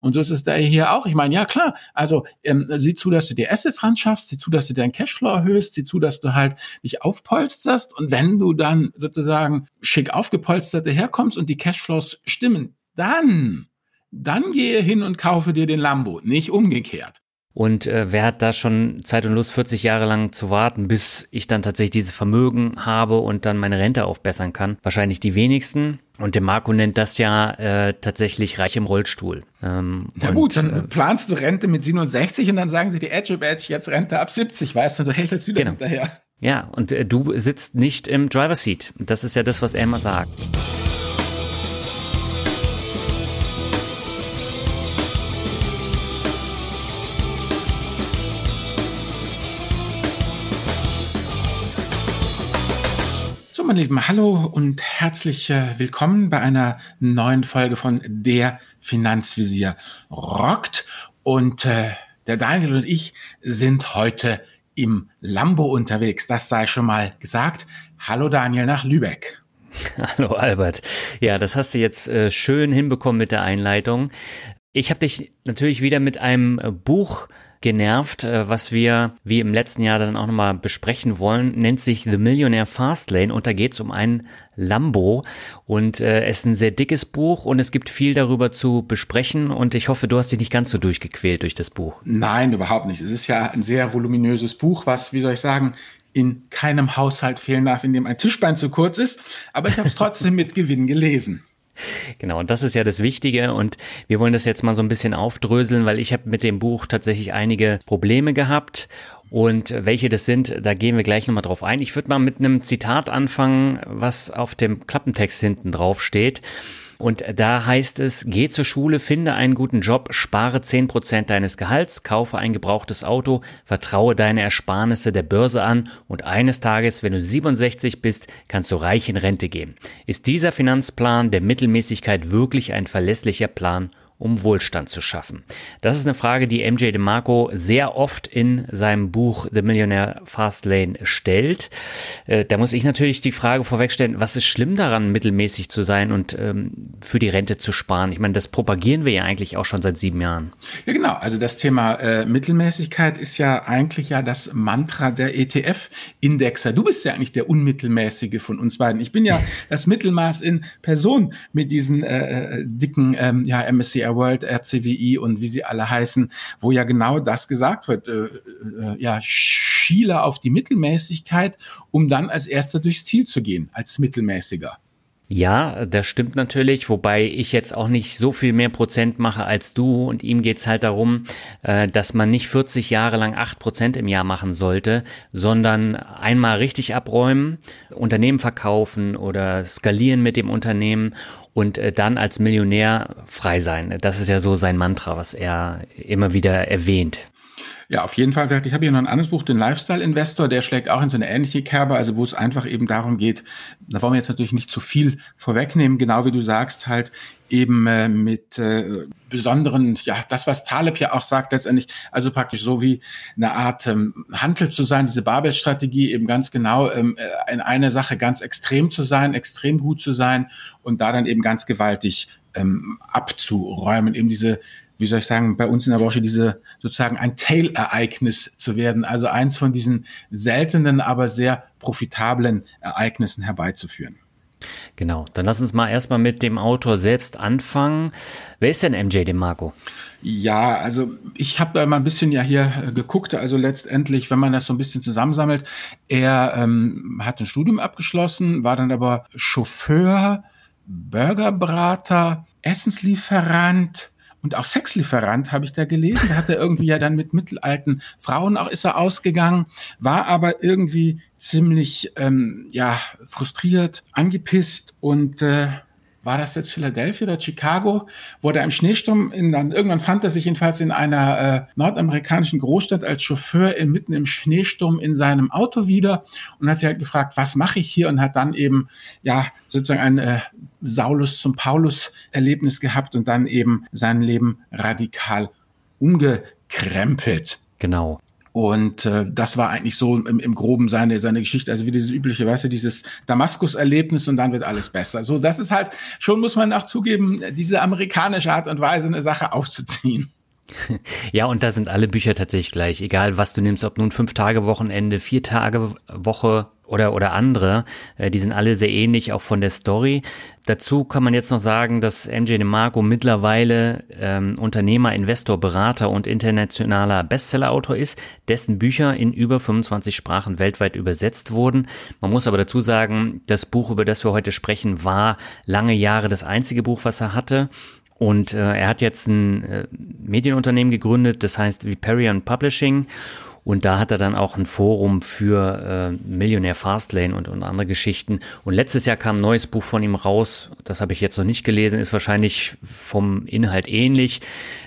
Und so ist es da hier auch. Ich meine, ja klar, also ähm, sieh zu, dass du dir Assets ran schaffst, sieh zu, dass du deinen Cashflow erhöhst, sieh zu, dass du halt dich aufpolsterst und wenn du dann sozusagen schick aufgepolstert herkommst und die Cashflows stimmen, dann, dann gehe hin und kaufe dir den Lambo, nicht umgekehrt. Und äh, wer hat da schon Zeit und Lust, 40 Jahre lang zu warten, bis ich dann tatsächlich dieses Vermögen habe und dann meine Rente aufbessern kann? Wahrscheinlich die wenigsten. Und der Marco nennt das ja äh, tatsächlich reich im Rollstuhl. Ähm, ja gut, dann äh, planst du Rente mit 67 und dann sagen sie die Edge Badge jetzt Rente ab 70, weißt du, du hechelst wieder genau. hinterher. Ja, und äh, du sitzt nicht im Driver Seat. Das ist ja das, was er immer sagt. Meine Lieben, hallo und herzlich äh, willkommen bei einer neuen Folge von Der Finanzvisier rockt. Und äh, der Daniel und ich sind heute im Lambo unterwegs. Das sei schon mal gesagt. Hallo Daniel nach Lübeck. Hallo Albert. Ja, das hast du jetzt äh, schön hinbekommen mit der Einleitung. Ich habe dich natürlich wieder mit einem äh, Buch genervt, äh, was wir wie im letzten Jahr dann auch nochmal besprechen wollen, nennt sich The Millionaire Fastlane und da geht es um einen Lambo und äh, es ist ein sehr dickes Buch und es gibt viel darüber zu besprechen und ich hoffe, du hast dich nicht ganz so durchgequält durch das Buch. Nein, überhaupt nicht. Es ist ja ein sehr voluminöses Buch, was, wie soll ich sagen, in keinem Haushalt fehlen darf, in dem ein Tischbein zu kurz ist, aber ich habe es trotzdem mit Gewinn gelesen. Genau, und das ist ja das Wichtige und wir wollen das jetzt mal so ein bisschen aufdröseln, weil ich habe mit dem Buch tatsächlich einige Probleme gehabt und welche das sind, da gehen wir gleich nochmal drauf ein. Ich würde mal mit einem Zitat anfangen, was auf dem Klappentext hinten drauf steht. Und da heißt es, geh zur Schule, finde einen guten Job, spare zehn Prozent deines Gehalts, kaufe ein gebrauchtes Auto, vertraue deine Ersparnisse der Börse an und eines Tages, wenn du 67 bist, kannst du reich in Rente gehen. Ist dieser Finanzplan der Mittelmäßigkeit wirklich ein verlässlicher Plan um Wohlstand zu schaffen? Das ist eine Frage, die MJ DeMarco sehr oft in seinem Buch The Millionaire Fastlane stellt. Äh, da muss ich natürlich die Frage vorwegstellen, was ist schlimm daran, mittelmäßig zu sein und ähm, für die Rente zu sparen? Ich meine, das propagieren wir ja eigentlich auch schon seit sieben Jahren. Ja, genau. Also das Thema äh, Mittelmäßigkeit ist ja eigentlich ja das Mantra der ETF-Indexer. Du bist ja eigentlich der Unmittelmäßige von uns beiden. Ich bin ja das Mittelmaß in Person mit diesen äh, äh dicken ähm, ja, MSCI World, RCWI und wie sie alle heißen, wo ja genau das gesagt wird. Äh, äh, ja, schiele auf die Mittelmäßigkeit, um dann als erster durchs Ziel zu gehen, als Mittelmäßiger. Ja, das stimmt natürlich, wobei ich jetzt auch nicht so viel mehr Prozent mache als du und ihm geht's halt darum, äh, dass man nicht 40 Jahre lang 8 Prozent im Jahr machen sollte, sondern einmal richtig abräumen, Unternehmen verkaufen oder skalieren mit dem Unternehmen und äh, dann als Millionär frei sein. Das ist ja so sein Mantra, was er immer wieder erwähnt. Ja, auf jeden Fall. Ich habe hier noch ein anderes Buch, den Lifestyle Investor, der schlägt auch in so eine ähnliche Kerbe, also wo es einfach eben darum geht, da wollen wir jetzt natürlich nicht zu viel vorwegnehmen, genau wie du sagst, halt eben äh, mit äh, besonderen, ja, das, was Taleb ja auch sagt letztendlich, also praktisch so wie eine Art ähm, Handel zu sein, diese Babel-Strategie eben ganz genau ähm, äh, in einer Sache ganz extrem zu sein, extrem gut zu sein und da dann eben ganz gewaltig ähm, abzuräumen, eben diese wie soll ich sagen, bei uns in der Branche diese sozusagen ein Tail-Ereignis zu werden, also eins von diesen seltenen, aber sehr profitablen Ereignissen herbeizuführen. Genau, dann lass uns mal erstmal mit dem Autor selbst anfangen. Wer ist denn MJ DeMarco? Ja, also ich habe da mal ein bisschen ja hier äh, geguckt. Also letztendlich, wenn man das so ein bisschen zusammensammelt, er ähm, hat ein Studium abgeschlossen, war dann aber Chauffeur, Burgerbrater, Essenslieferant, und auch Sexlieferant habe ich da gelesen. Da hat er irgendwie ja dann mit mittelalten Frauen auch ist er ausgegangen, war aber irgendwie ziemlich ähm, ja frustriert, angepisst und äh, war das jetzt Philadelphia oder Chicago, wo er im Schneesturm, in, dann, irgendwann fand er sich jedenfalls in einer äh, nordamerikanischen Großstadt als Chauffeur in, mitten im Schneesturm in seinem Auto wieder und hat sich halt gefragt, was mache ich hier und hat dann eben, ja, sozusagen ein äh, Saulus zum Paulus-Erlebnis gehabt und dann eben sein Leben radikal umgekrempelt. Genau. Und äh, das war eigentlich so im, im Groben seine, seine Geschichte. Also wie dieses übliche, weißt du, dieses Damaskus-Erlebnis und dann wird alles besser. So, das ist halt, schon muss man auch zugeben, diese amerikanische Art und Weise, eine Sache aufzuziehen. Ja, und da sind alle Bücher tatsächlich gleich. Egal, was du nimmst, ob nun fünf Tage Wochenende, vier Tage Woche oder, oder andere, äh, die sind alle sehr ähnlich, auch von der Story. Dazu kann man jetzt noch sagen, dass MJ DeMarco mittlerweile ähm, Unternehmer, Investor, Berater und internationaler Bestsellerautor ist, dessen Bücher in über 25 Sprachen weltweit übersetzt wurden. Man muss aber dazu sagen, das Buch, über das wir heute sprechen, war lange Jahre das einzige Buch, was er hatte. Und äh, er hat jetzt ein äh, Medienunternehmen gegründet, das heißt Viperion Publishing. Und da hat er dann auch ein Forum für äh, Millionär Fastlane und, und andere Geschichten. Und letztes Jahr kam ein neues Buch von ihm raus. Das habe ich jetzt noch nicht gelesen, ist wahrscheinlich vom Inhalt ähnlich.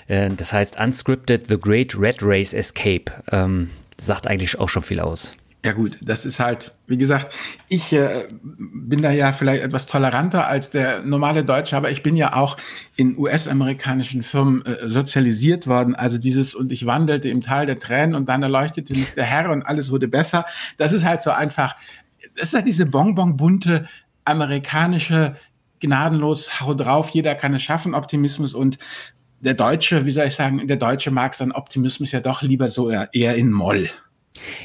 Äh, das heißt Unscripted The Great Red Race Escape. Ähm, sagt eigentlich auch schon viel aus. Ja gut, das ist halt, wie gesagt, ich äh, bin da ja vielleicht etwas toleranter als der normale Deutsche, aber ich bin ja auch in US-amerikanischen Firmen äh, sozialisiert worden. Also dieses und ich wandelte im Tal der Tränen und dann erleuchtete mich der Herr und alles wurde besser. Das ist halt so einfach, das ist halt diese bonbon-bunte amerikanische gnadenlos hau drauf, jeder kann es schaffen, Optimismus und der Deutsche, wie soll ich sagen, der Deutsche mag seinen Optimismus ja doch lieber so eher in Moll.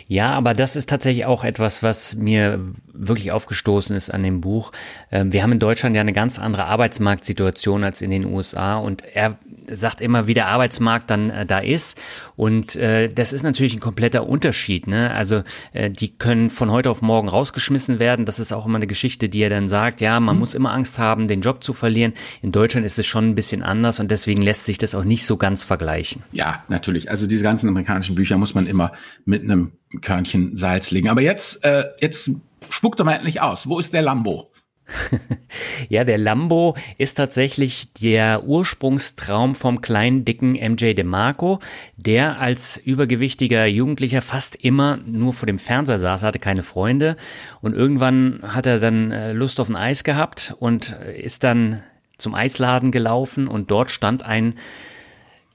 Ja, aber das ist tatsächlich auch etwas, was mir wirklich aufgestoßen ist an dem Buch. Ähm, wir haben in Deutschland ja eine ganz andere Arbeitsmarktsituation als in den USA und er sagt immer, wie der Arbeitsmarkt dann äh, da ist und äh, das ist natürlich ein kompletter Unterschied. Ne? Also äh, die können von heute auf morgen rausgeschmissen werden. Das ist auch immer eine Geschichte, die er dann sagt, ja, man mhm. muss immer Angst haben, den Job zu verlieren. In Deutschland ist es schon ein bisschen anders und deswegen lässt sich das auch nicht so ganz vergleichen. Ja, natürlich. Also diese ganzen amerikanischen Bücher muss man immer mit einem Körnchen Salz legen. Aber jetzt, äh, jetzt spuckt er mal endlich aus. Wo ist der Lambo? ja, der Lambo ist tatsächlich der Ursprungstraum vom kleinen, dicken MJ DeMarco, der als übergewichtiger Jugendlicher fast immer nur vor dem Fernseher saß, hatte keine Freunde. Und irgendwann hat er dann äh, Lust auf ein Eis gehabt und ist dann zum Eisladen gelaufen und dort stand ein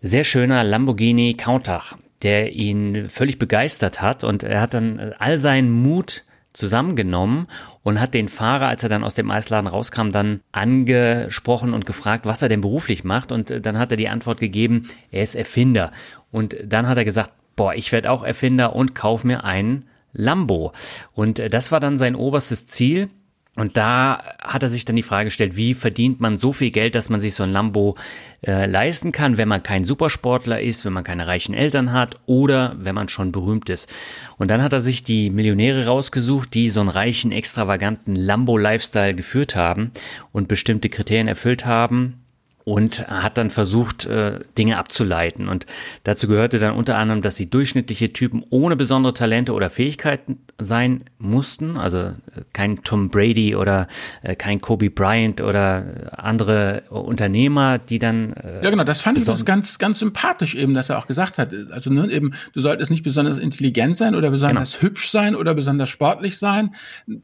sehr schöner Lamborghini Countach der ihn völlig begeistert hat. Und er hat dann äh, all seinen Mut zusammengenommen und hat den Fahrer, als er dann aus dem Eisladen rauskam, dann angesprochen und gefragt, was er denn beruflich macht. Und äh, dann hat er die Antwort gegeben, er ist Erfinder. Und dann hat er gesagt, boah, ich werde auch Erfinder und kauf mir einen Lambo. Und äh, das war dann sein oberstes Ziel und da hat er sich dann die Frage gestellt, wie verdient man so viel Geld, dass man sich so ein Lambo äh, leisten kann, wenn man kein Supersportler ist, wenn man keine reichen Eltern hat oder wenn man schon berühmt ist. Und dann hat er sich die Millionäre rausgesucht, die so einen reichen, extravaganten Lambo-Lifestyle geführt haben und bestimmte Kriterien erfüllt haben und hat dann versucht, äh, Dinge abzuleiten. Und dazu gehörte dann unter anderem, dass sie durchschnittliche Typen ohne besondere Talente oder Fähigkeiten sein mussten. Also äh, kein Tom Brady oder äh, kein Kobe Bryant oder andere Unternehmer, die dann. ja, genau, das fand ich das ganz, ganz sympathisch eben, dass er auch gesagt hat. Also ne, eben, du solltest nicht besonders intelligent sein oder besonders genau. hübsch sein oder besonders sportlich sein,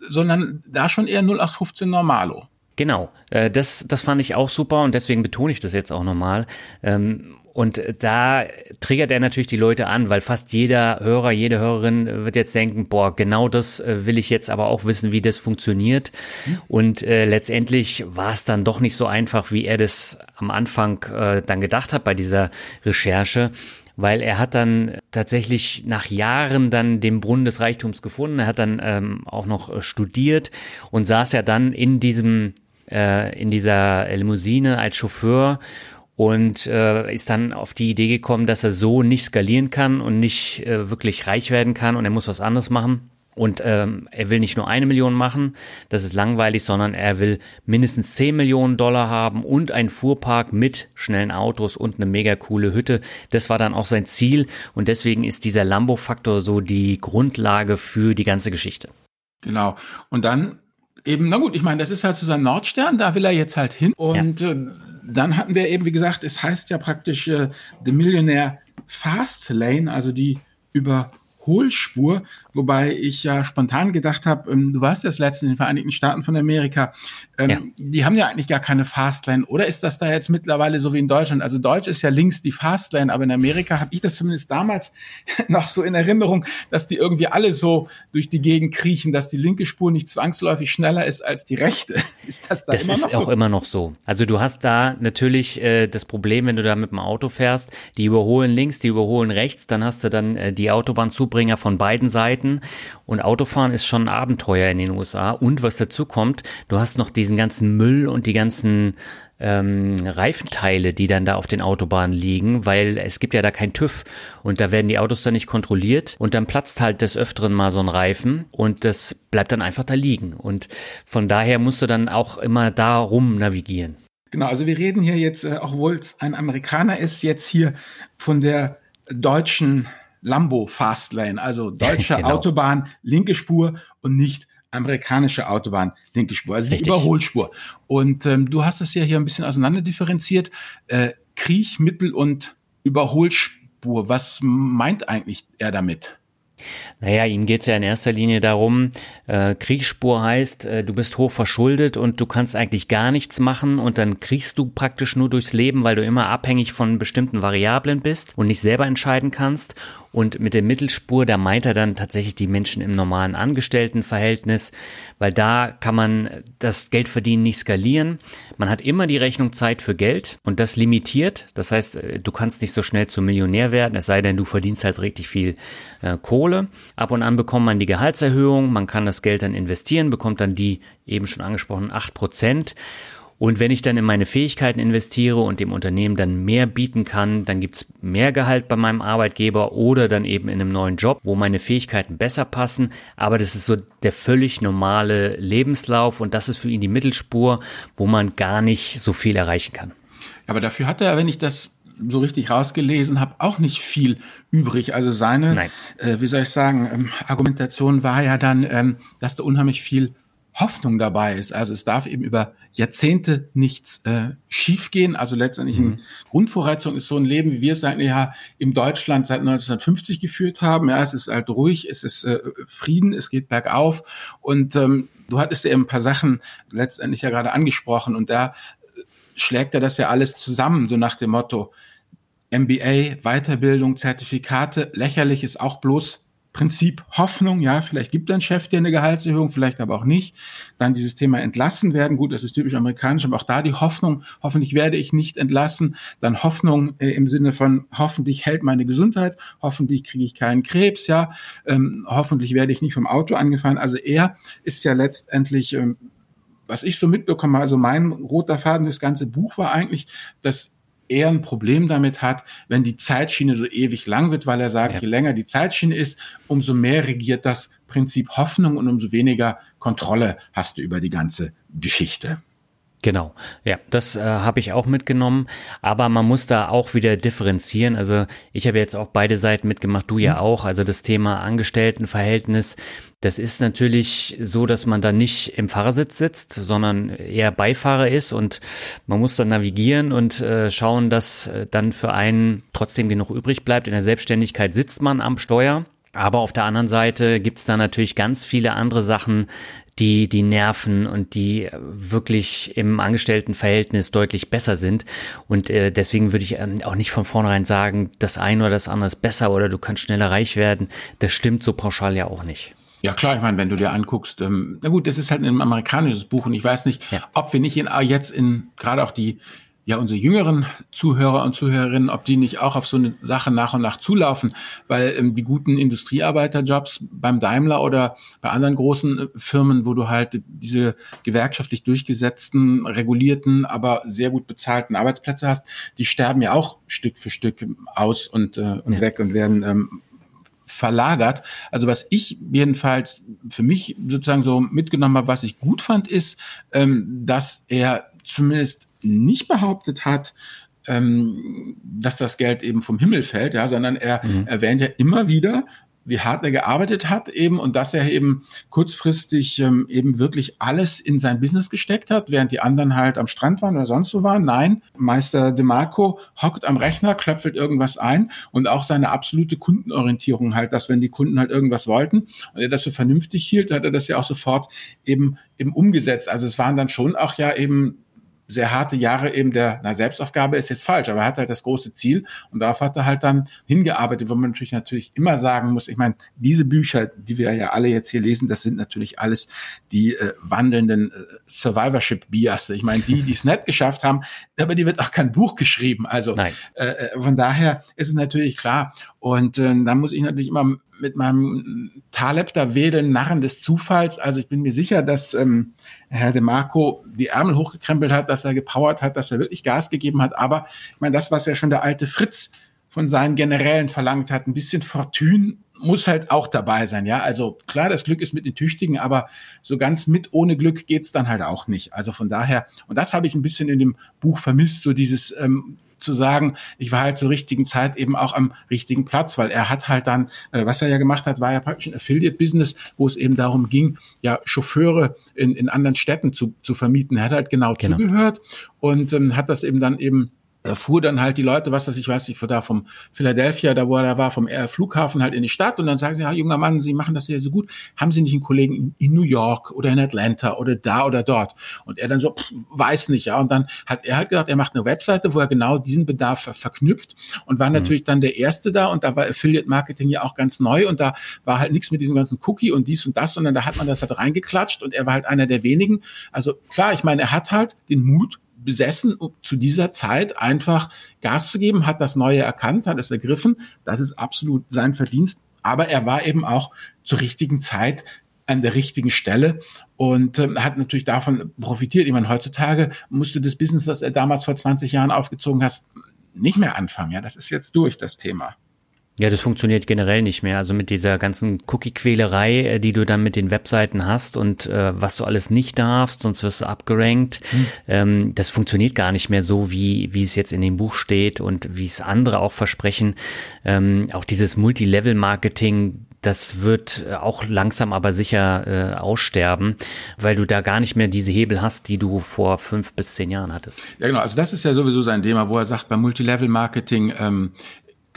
sondern da schon eher 0815 Normalo. Genau, äh, das, das fand ich auch super und deswegen betone ich das jetzt auch nochmal. Ähm, und da triggert er natürlich die Leute an, weil fast jeder Hörer, jede Hörerin wird jetzt denken, boah, genau das äh, will ich jetzt aber auch wissen, wie das funktioniert. Und äh, letztendlich war es dann doch nicht so einfach, wie er das am Anfang äh, dann gedacht hat bei dieser Recherche weil er hat dann tatsächlich nach Jahren dann den Brunnen des Reichtums gefunden. Er hat dann ähm, auch noch äh, studiert und saß ja dann in diesem äh, in dieser Limousine als Chauffeur und äh, ist dann auf die Idee gekommen, dass er so nicht skalieren kann und nicht äh, wirklich reich werden kann und er muss was anderes machen. Und ähm, er will nicht nur eine Million machen, das ist langweilig, sondern er will mindestens 10 Millionen Dollar haben und einen Fuhrpark mit schnellen Autos und eine mega coole Hütte. Das war dann auch sein Ziel und deswegen ist dieser Lambo-Faktor so die Grundlage für die ganze Geschichte. Genau. Und dann eben, na gut, ich meine, das ist halt so sein Nordstern, da will er jetzt halt hin. Und ja. äh, dann hatten wir eben, wie gesagt, es heißt ja praktisch äh, The Millionaire Fast Lane, also die Überholspur, wobei ich ja spontan gedacht habe, ähm, du warst ja das letzte in den Vereinigten Staaten von Amerika, ähm, ja. die haben ja eigentlich gar keine Fastlane, oder ist das da jetzt mittlerweile so wie in Deutschland? Also Deutsch ist ja links die Fastlane, aber in Amerika habe ich das zumindest damals noch so in Erinnerung, dass die irgendwie alle so durch die Gegend kriechen, dass die linke Spur nicht zwangsläufig schneller ist als die rechte. Ist das da das immer noch so? Das ist auch immer noch so. Also du hast da natürlich äh, das Problem, wenn du da mit dem Auto fährst, die überholen links, die überholen rechts, dann hast du dann äh, die Autobahnzubringer von beiden Seiten und Autofahren ist schon ein Abenteuer in den USA. Und was dazu kommt, du hast noch diesen ganzen Müll und die ganzen ähm, Reifenteile, die dann da auf den Autobahnen liegen, weil es gibt ja da kein TÜV. Und da werden die Autos dann nicht kontrolliert. Und dann platzt halt des Öfteren mal so ein Reifen. Und das bleibt dann einfach da liegen. Und von daher musst du dann auch immer da rum navigieren. Genau, also wir reden hier jetzt, äh, obwohl es ein Amerikaner ist, jetzt hier von der deutschen Lambo Fastlane, also deutsche genau. Autobahn, linke Spur und nicht amerikanische Autobahn, linke Spur, also Richtig. die Überholspur. Und ähm, du hast das ja hier ein bisschen auseinander differenziert. Äh, Kriech, Mittel- und Überholspur. Was meint eigentlich er damit? Naja, ihm geht es ja in erster Linie darum, äh, Kriegsspur heißt, äh, du bist hoch verschuldet und du kannst eigentlich gar nichts machen und dann kriegst du praktisch nur durchs Leben, weil du immer abhängig von bestimmten Variablen bist und nicht selber entscheiden kannst. Und mit der Mittelspur, da meint er dann tatsächlich die Menschen im normalen Angestelltenverhältnis, weil da kann man das Geldverdienen nicht skalieren. Man hat immer die Rechnung Zeit für Geld und das limitiert. Das heißt, äh, du kannst nicht so schnell zum Millionär werden, es sei denn, du verdienst halt richtig viel äh, Kohle. Ab und an bekommt man die Gehaltserhöhung, man kann das Geld dann investieren, bekommt dann die eben schon angesprochenen acht Prozent. Und wenn ich dann in meine Fähigkeiten investiere und dem Unternehmen dann mehr bieten kann, dann gibt's mehr Gehalt bei meinem Arbeitgeber oder dann eben in einem neuen Job, wo meine Fähigkeiten besser passen. Aber das ist so der völlig normale Lebenslauf und das ist für ihn die Mittelspur, wo man gar nicht so viel erreichen kann. Aber dafür hat er, wenn ich das so richtig rausgelesen habe, auch nicht viel übrig. Also seine, äh, wie soll ich sagen, ähm, Argumentation war ja dann, ähm, dass da unheimlich viel Hoffnung dabei ist. Also es darf eben über Jahrzehnte nichts äh, schiefgehen. Also letztendlich mhm. eine Grundvoraussetzung ist so ein Leben, wie wir es eigentlich ja in Deutschland seit 1950 geführt haben. Ja, es ist halt ruhig, es ist äh, Frieden, es geht bergauf. Und ähm, du hattest ja eben ein paar Sachen letztendlich ja gerade angesprochen und da äh, schlägt er das ja alles zusammen, so nach dem Motto MBA, Weiterbildung, Zertifikate, lächerlich ist auch bloß Prinzip Hoffnung, ja, vielleicht gibt ein Chef dir eine Gehaltserhöhung, vielleicht aber auch nicht. Dann dieses Thema entlassen werden, gut, das ist typisch amerikanisch, aber auch da die Hoffnung, hoffentlich werde ich nicht entlassen. Dann Hoffnung äh, im Sinne von, hoffentlich hält meine Gesundheit, hoffentlich kriege ich keinen Krebs, ja, ähm, hoffentlich werde ich nicht vom Auto angefahren. Also er ist ja letztendlich, ähm, was ich so mitbekomme, also mein roter Faden das ganze Buch war eigentlich, dass eher ein Problem damit hat, wenn die Zeitschiene so ewig lang wird, weil er sagt, ja. je länger die Zeitschiene ist, umso mehr regiert das Prinzip Hoffnung und umso weniger Kontrolle hast du über die ganze Geschichte. Genau, ja, das äh, habe ich auch mitgenommen, aber man muss da auch wieder differenzieren. Also ich habe jetzt auch beide Seiten mitgemacht, du ja mhm. auch. Also das Thema Angestelltenverhältnis, das ist natürlich so, dass man da nicht im Fahrersitz sitzt, sondern eher Beifahrer ist und man muss dann navigieren und äh, schauen, dass äh, dann für einen trotzdem genug übrig bleibt. In der Selbstständigkeit sitzt man am Steuer. Aber auf der anderen Seite gibt's da natürlich ganz viele andere Sachen, die die Nerven und die wirklich im Angestelltenverhältnis deutlich besser sind. Und äh, deswegen würde ich ähm, auch nicht von vornherein sagen, das eine oder das andere ist besser oder du kannst schneller reich werden. Das stimmt so pauschal ja auch nicht. Ja klar, ich meine, wenn du dir anguckst, ähm, na gut, das ist halt ein amerikanisches Buch und ich weiß nicht, ja. ob wir nicht in, jetzt in gerade auch die ja unsere jüngeren Zuhörer und Zuhörerinnen, ob die nicht auch auf so eine Sache nach und nach zulaufen, weil ähm, die guten Industriearbeiterjobs beim Daimler oder bei anderen großen äh, Firmen, wo du halt diese gewerkschaftlich durchgesetzten, regulierten, aber sehr gut bezahlten Arbeitsplätze hast, die sterben ja auch Stück für Stück aus und, äh, und ja. weg und werden ähm, verlagert. Also was ich jedenfalls für mich sozusagen so mitgenommen habe, was ich gut fand, ist, ähm, dass er zumindest nicht behauptet hat, ähm, dass das Geld eben vom Himmel fällt, ja, sondern er mhm. erwähnt ja immer wieder, wie hart er gearbeitet hat eben und dass er eben kurzfristig ähm, eben wirklich alles in sein Business gesteckt hat, während die anderen halt am Strand waren oder sonst wo waren. Nein, Meister DeMarco hockt am Rechner, klöpfelt irgendwas ein und auch seine absolute Kundenorientierung halt, dass wenn die Kunden halt irgendwas wollten und er das so vernünftig hielt, hat er das ja auch sofort eben, eben umgesetzt. Also es waren dann schon auch ja eben sehr harte Jahre eben der, na, Selbstaufgabe ist jetzt falsch, aber er hat halt das große Ziel und darauf hat er halt dann hingearbeitet, wo man natürlich natürlich immer sagen muss, ich meine, diese Bücher, die wir ja alle jetzt hier lesen, das sind natürlich alles die äh, wandelnden äh, Survivorship Bias. Ich meine, die, die es nicht geschafft haben, aber die wird auch kein Buch geschrieben. Also äh, äh, von daher ist es natürlich klar. Und äh, da muss ich natürlich immer mit meinem Taleb da wedeln, Narren des Zufalls. Also ich bin mir sicher, dass ähm, Herr De Marco die Ärmel hochgekrempelt hat, dass er gepowert hat, dass er wirklich Gas gegeben hat. Aber ich meine, das, was ja schon der alte Fritz von seinen Generälen verlangt hat, ein bisschen Fortune muss halt auch dabei sein, ja. Also klar, das Glück ist mit den Tüchtigen, aber so ganz mit ohne Glück geht's dann halt auch nicht. Also von daher, und das habe ich ein bisschen in dem Buch vermisst, so dieses ähm, zu sagen, ich war halt zur richtigen Zeit eben auch am richtigen Platz, weil er hat halt dann, äh, was er ja gemacht hat, war ja praktisch ein Affiliate-Business, wo es eben darum ging, ja Chauffeure in, in anderen Städten zu, zu vermieten. Er hat halt genau, genau. zugehört und ähm, hat das eben dann eben fuhr dann halt die Leute, was das ich weiß nicht, da vom Philadelphia, da wo er da war, vom Flughafen halt in die Stadt und dann sagen sie, ja, junger Mann, Sie machen das ja so gut, haben Sie nicht einen Kollegen in, in, New York oder in Atlanta oder da oder dort? Und er dann so, pff, weiß nicht, ja. Und dann hat er halt gesagt, er macht eine Webseite, wo er genau diesen Bedarf ver verknüpft und war mhm. natürlich dann der Erste da und da war Affiliate Marketing ja auch ganz neu und da war halt nichts mit diesem ganzen Cookie und dies und das, sondern da hat man das halt reingeklatscht und er war halt einer der wenigen. Also klar, ich meine, er hat halt den Mut besessen, um zu dieser Zeit einfach Gas zu geben, hat das Neue erkannt, hat es ergriffen. Das ist absolut sein Verdienst. Aber er war eben auch zur richtigen Zeit an der richtigen Stelle und äh, hat natürlich davon profitiert. Ich meine, heutzutage musst du das Business, was er damals vor 20 Jahren aufgezogen hast, nicht mehr anfangen. Ja, das ist jetzt durch, das Thema. Ja, das funktioniert generell nicht mehr. Also mit dieser ganzen Cookie-Quälerei, äh, die du dann mit den Webseiten hast und äh, was du alles nicht darfst, sonst wirst du abgerankt. Hm. Ähm, das funktioniert gar nicht mehr so, wie, wie es jetzt in dem Buch steht und wie es andere auch versprechen. Ähm, auch dieses Multilevel-Marketing, das wird äh, auch langsam aber sicher äh, aussterben, weil du da gar nicht mehr diese Hebel hast, die du vor fünf bis zehn Jahren hattest. Ja, genau. Also das ist ja sowieso sein Thema, wo er sagt, beim Multilevel-Marketing ähm,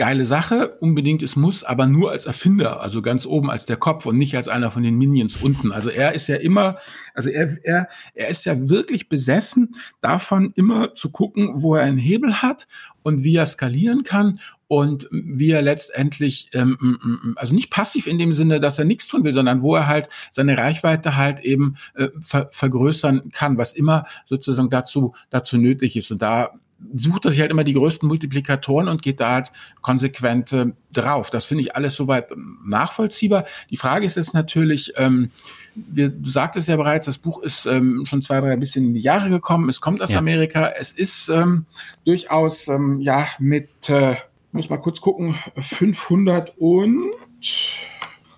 geile Sache, unbedingt es muss, aber nur als Erfinder, also ganz oben als der Kopf und nicht als einer von den Minions unten. Also er ist ja immer, also er, er, er ist ja wirklich besessen davon, immer zu gucken, wo er einen Hebel hat und wie er skalieren kann und wie er letztendlich, ähm, also nicht passiv in dem Sinne, dass er nichts tun will, sondern wo er halt seine Reichweite halt eben äh, ver vergrößern kann, was immer sozusagen dazu, dazu nötig ist. Und da sucht er sich halt immer die größten Multiplikatoren und geht da halt konsequent äh, drauf. Das finde ich alles soweit ähm, nachvollziehbar. Die Frage ist jetzt natürlich, ähm, wir, du sagtest ja bereits, das Buch ist ähm, schon zwei, drei bisschen in die Jahre gekommen. Es kommt aus ja. Amerika. Es ist ähm, durchaus ähm, ja mit, äh, muss mal kurz gucken, 500 und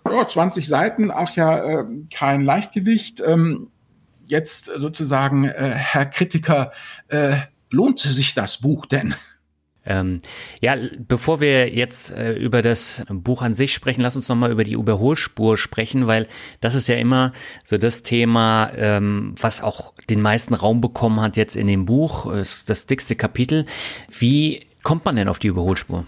ja, 20 Seiten, auch ja äh, kein Leichtgewicht. Ähm, jetzt sozusagen, äh, Herr Kritiker, äh, lohnt sich das Buch denn? Ähm, ja, bevor wir jetzt äh, über das Buch an sich sprechen, lass uns nochmal über die Überholspur sprechen, weil das ist ja immer so das Thema, ähm, was auch den meisten Raum bekommen hat jetzt in dem Buch, ist das dickste Kapitel. Wie kommt man denn auf die Überholspur?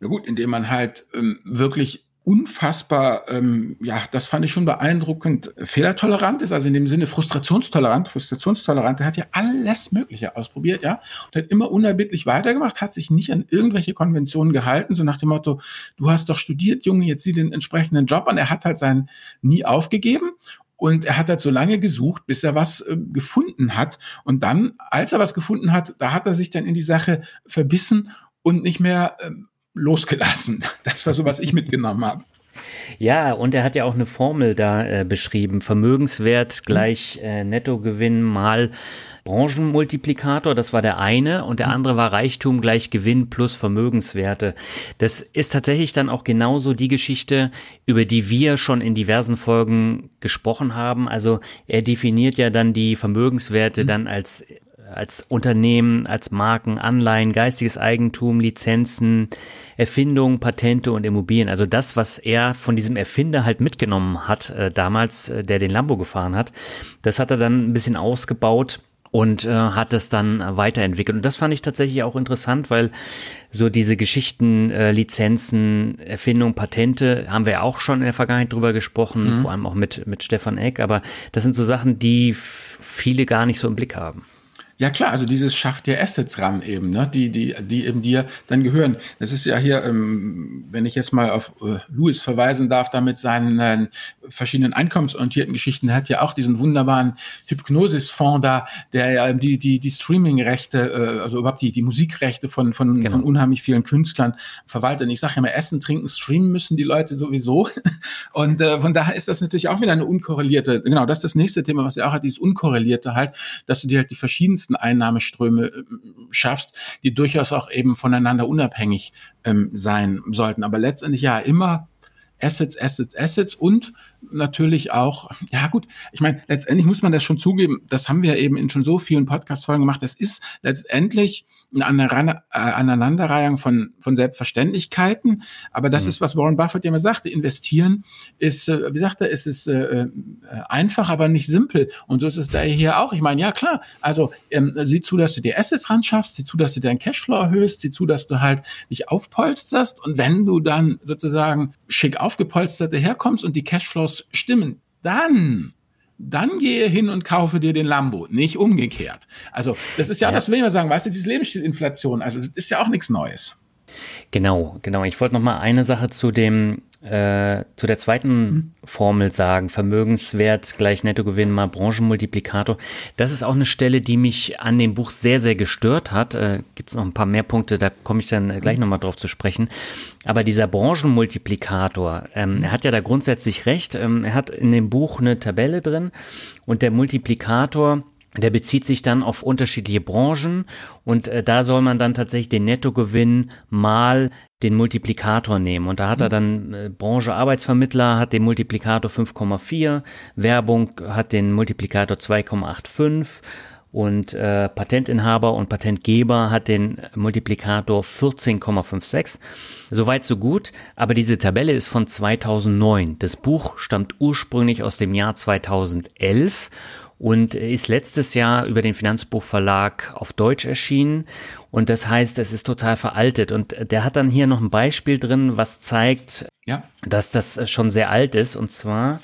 Ja gut, indem man halt ähm, wirklich unfassbar, ähm, ja, das fand ich schon beeindruckend, fehlertolerant ist, also in dem Sinne frustrationstolerant, frustrationstolerant, der hat ja alles Mögliche ausprobiert, ja, und hat immer unerbittlich weitergemacht, hat sich nicht an irgendwelche Konventionen gehalten, so nach dem Motto, du hast doch studiert, Junge, jetzt sieh den entsprechenden Job an, er hat halt seinen nie aufgegeben und er hat halt so lange gesucht, bis er was äh, gefunden hat. Und dann, als er was gefunden hat, da hat er sich dann in die Sache verbissen und nicht mehr ähm, losgelassen. Das war so, was ich mitgenommen habe. Ja, und er hat ja auch eine Formel da äh, beschrieben. Vermögenswert gleich äh, Nettogewinn mal Branchenmultiplikator. Das war der eine. Und der andere war Reichtum gleich Gewinn plus Vermögenswerte. Das ist tatsächlich dann auch genauso die Geschichte, über die wir schon in diversen Folgen gesprochen haben. Also er definiert ja dann die Vermögenswerte mhm. dann als als Unternehmen, als Marken, Anleihen, geistiges Eigentum, Lizenzen, Erfindungen, Patente und Immobilien. Also das, was er von diesem Erfinder halt mitgenommen hat, äh, damals, äh, der den Lambo gefahren hat, das hat er dann ein bisschen ausgebaut und äh, hat es dann weiterentwickelt. Und das fand ich tatsächlich auch interessant, weil so diese Geschichten, äh, Lizenzen, Erfindung, Patente, haben wir auch schon in der Vergangenheit drüber gesprochen, mhm. vor allem auch mit, mit Stefan Eck, aber das sind so Sachen, die viele gar nicht so im Blick haben. Ja klar, also dieses schafft dir Assets ran eben, ne, die die die eben dir dann gehören. Das ist ja hier, ähm, wenn ich jetzt mal auf äh, Louis verweisen darf, da mit seinen äh, verschiedenen einkommensorientierten Geschichten, er hat ja auch diesen wunderbaren Hypnosis-Fonds da, der ja die die die Streaming-Rechte, äh, also überhaupt die die Musikrechte von von genau. von unheimlich vielen Künstlern verwaltet. Und ich sage ja immer, essen, trinken, streamen müssen die Leute sowieso. Und äh, von daher ist das natürlich auch wieder eine unkorrelierte. Genau, das ist das nächste Thema, was er auch hat, dieses unkorrelierte halt, dass du dir halt die verschiedensten verschiedensten Einnahmeströme äh, schaffst, die durchaus auch eben voneinander unabhängig ähm, sein sollten. Aber letztendlich ja immer Assets, Assets, Assets und natürlich auch, ja gut, ich meine, letztendlich muss man das schon zugeben, das haben wir eben in schon so vielen Podcast-Folgen gemacht, das ist letztendlich eine äh, Aneinanderreihung von, von Selbstverständlichkeiten, aber das mhm. ist, was Warren Buffett ja immer sagte, investieren ist, äh, wie sagt er, ist es äh, äh, einfach, aber nicht simpel und so ist es da hier auch. Ich meine, ja klar, also ähm, sieh zu, dass du die Assets ran schaffst, sieh zu, dass du deinen Cashflow erhöhst, sieh zu, dass du halt dich aufpolsterst und wenn du dann sozusagen schick aufgepolstert herkommst und die Cashflows Kurs stimmen, dann dann gehe hin und kaufe dir den Lambo, nicht umgekehrt. Also, das ist ja, ja. das will ich mal sagen, weißt du, diese Lebensstilinflation, also das ist ja auch nichts Neues. Genau, genau. Ich wollte noch mal eine Sache zu dem äh, zu der zweiten mhm. Formel sagen, Vermögenswert gleich Nettogewinn mal Branchenmultiplikator. Das ist auch eine Stelle, die mich an dem Buch sehr, sehr gestört hat. Äh, Gibt es noch ein paar mehr Punkte, da komme ich dann gleich nochmal drauf zu sprechen. Aber dieser Branchenmultiplikator, ähm, er hat ja da grundsätzlich recht. Ähm, er hat in dem Buch eine Tabelle drin und der Multiplikator, der bezieht sich dann auf unterschiedliche Branchen und äh, da soll man dann tatsächlich den Nettogewinn mal den Multiplikator nehmen. Und da hat er dann äh, Branche Arbeitsvermittler hat den Multiplikator 5,4, Werbung hat den Multiplikator 2,85 und äh, Patentinhaber und Patentgeber hat den Multiplikator 14,56. Soweit so gut, aber diese Tabelle ist von 2009. Das Buch stammt ursprünglich aus dem Jahr 2011 und ist letztes Jahr über den Finanzbuchverlag auf Deutsch erschienen. Und das heißt, es ist total veraltet. Und der hat dann hier noch ein Beispiel drin, was zeigt, ja. dass das schon sehr alt ist. Und zwar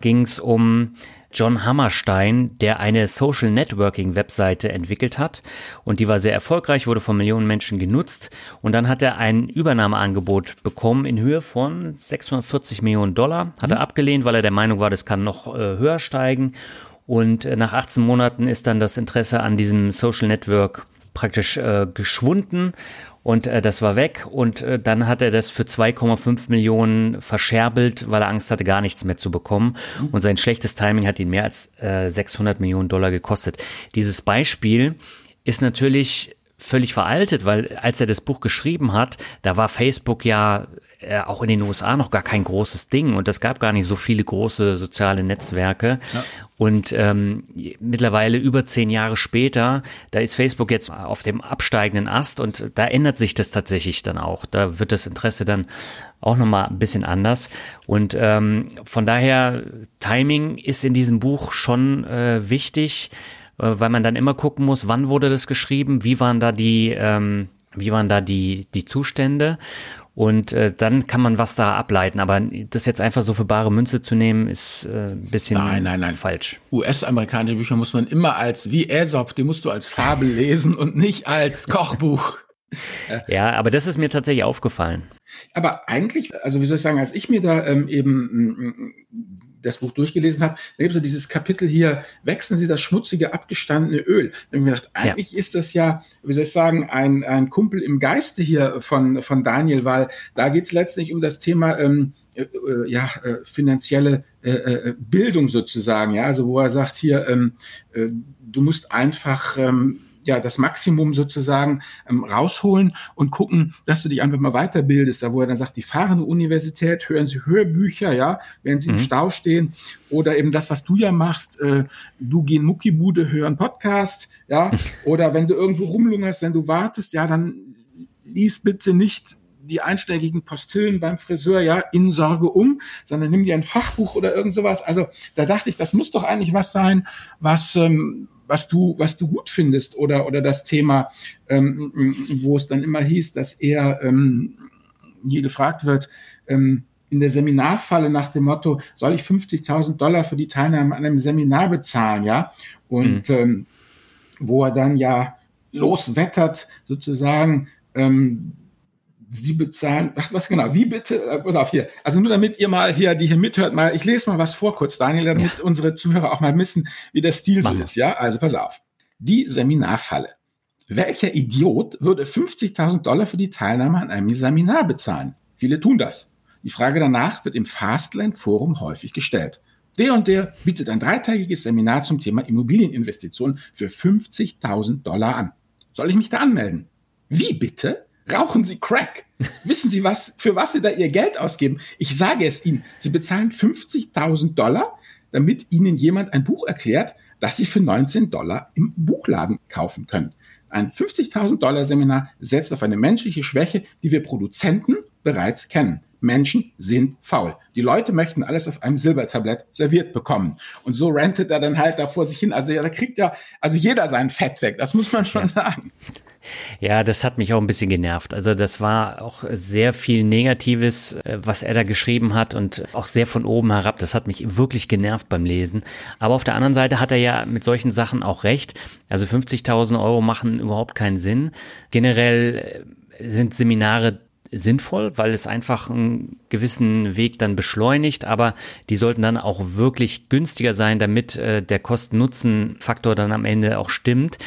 ging es um John Hammerstein, der eine Social Networking Webseite entwickelt hat und die war sehr erfolgreich, wurde von Millionen Menschen genutzt und dann hat er ein Übernahmeangebot bekommen in Höhe von 640 Millionen Dollar, hat er mhm. abgelehnt, weil er der Meinung war, das kann noch äh, höher steigen und äh, nach 18 Monaten ist dann das Interesse an diesem Social Network praktisch äh, geschwunden und äh, das war weg und äh, dann hat er das für 2,5 Millionen verscherbelt, weil er Angst hatte, gar nichts mehr zu bekommen mhm. und sein schlechtes Timing hat ihn mehr als äh, 600 Millionen Dollar gekostet. Dieses Beispiel ist natürlich völlig veraltet, weil als er das Buch geschrieben hat, da war Facebook ja äh, auch in den USA noch gar kein großes Ding und es gab gar nicht so viele große soziale Netzwerke. Ja. Und ähm, mittlerweile über zehn Jahre später, da ist Facebook jetzt auf dem absteigenden Ast und da ändert sich das tatsächlich dann auch. Da wird das Interesse dann auch nochmal ein bisschen anders. Und ähm, von daher, Timing ist in diesem Buch schon äh, wichtig, äh, weil man dann immer gucken muss, wann wurde das geschrieben, wie waren da die, ähm, wie waren da die, die Zustände und äh, dann kann man was da ableiten. Aber das jetzt einfach so für bare Münze zu nehmen, ist äh, ein bisschen nein, nein, nein. falsch. US-amerikanische Bücher muss man immer als, wie Aesop, die musst du als Fabel lesen und nicht als Kochbuch. ja, aber das ist mir tatsächlich aufgefallen. Aber eigentlich, also wie soll ich sagen, als ich mir da ähm, eben das Buch durchgelesen habe, da gibt es so dieses Kapitel hier, wechseln Sie das schmutzige, abgestandene Öl. Da habe ich mir gedacht, eigentlich ja. ist das ja, wie soll ich sagen, ein, ein Kumpel im Geiste hier von, von Daniel, weil da geht es letztlich um das Thema ähm, äh, äh, ja, äh, finanzielle äh, äh, Bildung sozusagen, ja, also wo er sagt hier, ähm, äh, du musst einfach ähm, ja das Maximum sozusagen ähm, rausholen und gucken, dass du dich einfach mal weiterbildest. Da wo er dann sagt, die fahrende Universität, hören Sie Hörbücher, ja, während Sie mhm. im Stau stehen oder eben das, was du ja machst, äh, du gehen Muckibude, hören Podcast, ja, oder wenn du irgendwo rumlungerst, wenn du wartest, ja, dann lies bitte nicht die einschlägigen Postillen beim Friseur ja in Sorge um, sondern nimm dir ein Fachbuch oder irgend sowas. Also da dachte ich, das muss doch eigentlich was sein, was ähm, was du was du gut findest oder oder das Thema, ähm, wo es dann immer hieß, dass er ähm, hier gefragt wird. Ähm, in der Seminarfalle nach dem Motto, soll ich 50.000 Dollar für die Teilnahme an einem Seminar bezahlen, ja? Und mhm. ähm, wo er dann ja loswettert, sozusagen, ähm, Sie bezahlen, ach, was genau, wie bitte, äh, pass auf hier, also nur damit ihr mal hier, die hier mithört, mal, ich lese mal was vor kurz, Daniel, damit ja. unsere Zuhörer auch mal wissen, wie der Stil so ist, ja, also pass auf. Die Seminarfalle. Welcher Idiot würde 50.000 Dollar für die Teilnahme an einem Seminar bezahlen? Viele tun das. Die Frage danach wird im Fastlane Forum häufig gestellt. Der und der bietet ein dreitägiges Seminar zum Thema Immobilieninvestitionen für 50.000 Dollar an. Soll ich mich da anmelden? Wie bitte? Rauchen Sie Crack? Wissen Sie was, für was Sie da Ihr Geld ausgeben? Ich sage es Ihnen. Sie bezahlen 50.000 Dollar, damit Ihnen jemand ein Buch erklärt, das Sie für 19 Dollar im Buchladen kaufen können. Ein 50.000 Dollar Seminar setzt auf eine menschliche Schwäche, die wir Produzenten bereits kennen. Menschen sind faul. Die Leute möchten alles auf einem Silbertablett serviert bekommen. Und so rentet er dann halt da vor sich hin. Also ja, da kriegt ja also jeder sein Fett weg. Das muss man schon sagen. Ja, das hat mich auch ein bisschen genervt. Also das war auch sehr viel Negatives, äh, was er da geschrieben hat und auch sehr von oben herab. Das hat mich wirklich genervt beim Lesen. Aber auf der anderen Seite hat er ja mit solchen Sachen auch recht. Also 50.000 Euro machen überhaupt keinen Sinn. Generell äh, sind Seminare sinnvoll, weil es einfach einen gewissen Weg dann beschleunigt, aber die sollten dann auch wirklich günstiger sein, damit äh, der Kosten-Nutzen-Faktor dann am Ende auch stimmt.